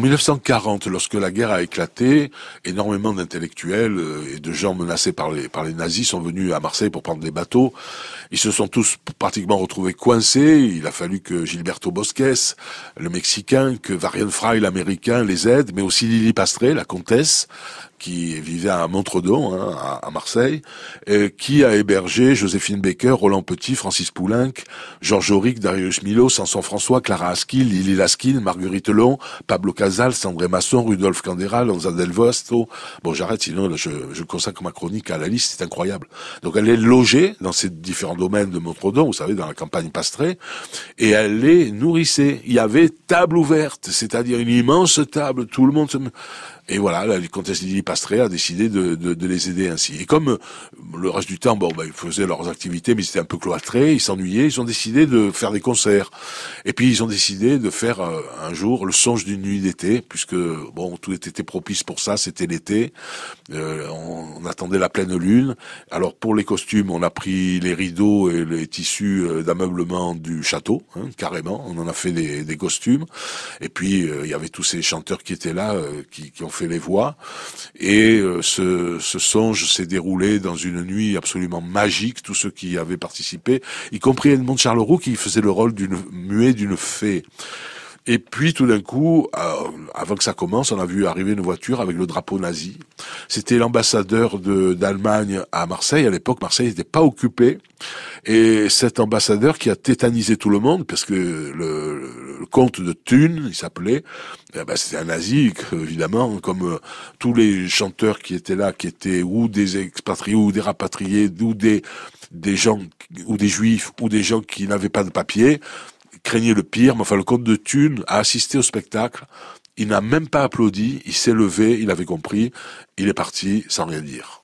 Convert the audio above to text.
En 1940, lorsque la guerre a éclaté, énormément d'intellectuels euh, et de gens menacés par les, nazis sont venus à Marseille pour prendre des bateaux. Ils se sont tous pratiquement retrouvés coincés. Il a fallu que Gilberto Bosques, le Mexicain, que Varian Fry, l'Américain, les aident, mais aussi Lily Pastré, la comtesse, qui vivait à Montredon, hein, à, Marseille, qui a hébergé Joséphine Baker, Roland Petit, Francis Poulenc, Georges Auric, Darius Milo, Samson François, Clara Askin, Lily Laskin, Marguerite Long, Pablo Casals, Sandré Masson, Rudolf Candera, Lonza Del Vosto. Bon, j'arrête, sinon je, je consacre ma chronique à la liste, c'est incroyable. Donc elle est logée dans ces différents domaines de Montredon, vous savez, dans la campagne pastrée, et elle les nourrissait. Il y avait table ouverte, c'est-à-dire une immense table, tout le monde se... Et voilà, la comtesse Lily Pastré a décidé de, de, de, les aider ainsi. Et comme euh, le reste du temps, bon, bah, ils faisaient leurs activités, mais c'était un peu cloîtré, ils s'ennuyaient, ils ont décidé de faire des concerts. Et puis ils ont décidé de faire euh, un jour le songe d'une nuit d'été, puisque bon, tout était propice pour ça, c'était l'été. Euh, on, attendait la pleine lune. Alors pour les costumes, on a pris les rideaux et les tissus d'ameublement du château, hein, carrément. On en a fait des, des costumes. Et puis il y avait tous ces chanteurs qui étaient là, qui, qui ont fait les voix. Et euh, ce, songe s'est déroulé dans une nuit absolument magique. Tous ceux qui avaient participé, y compris Edmond Charleroux qui faisait le rôle d'une muet d'une fée. Et puis tout d'un coup, euh, avant que ça commence, on a vu arriver une voiture avec le drapeau nazi. C'était l'ambassadeur d'Allemagne à Marseille. À l'époque, Marseille n'était pas occupé. Et cet ambassadeur qui a tétanisé tout le monde, parce que le, le comte de Thune, il s'appelait, eh ben, c'était un nazi, évidemment, comme euh, tous les chanteurs qui étaient là, qui étaient ou des expatriés ou des rapatriés, ou des, des gens, ou des juifs, ou des gens qui n'avaient pas de papier craignait le pire, mais enfin le comte de Thune a assisté au spectacle, il n'a même pas applaudi, il s'est levé, il avait compris, il est parti sans rien dire.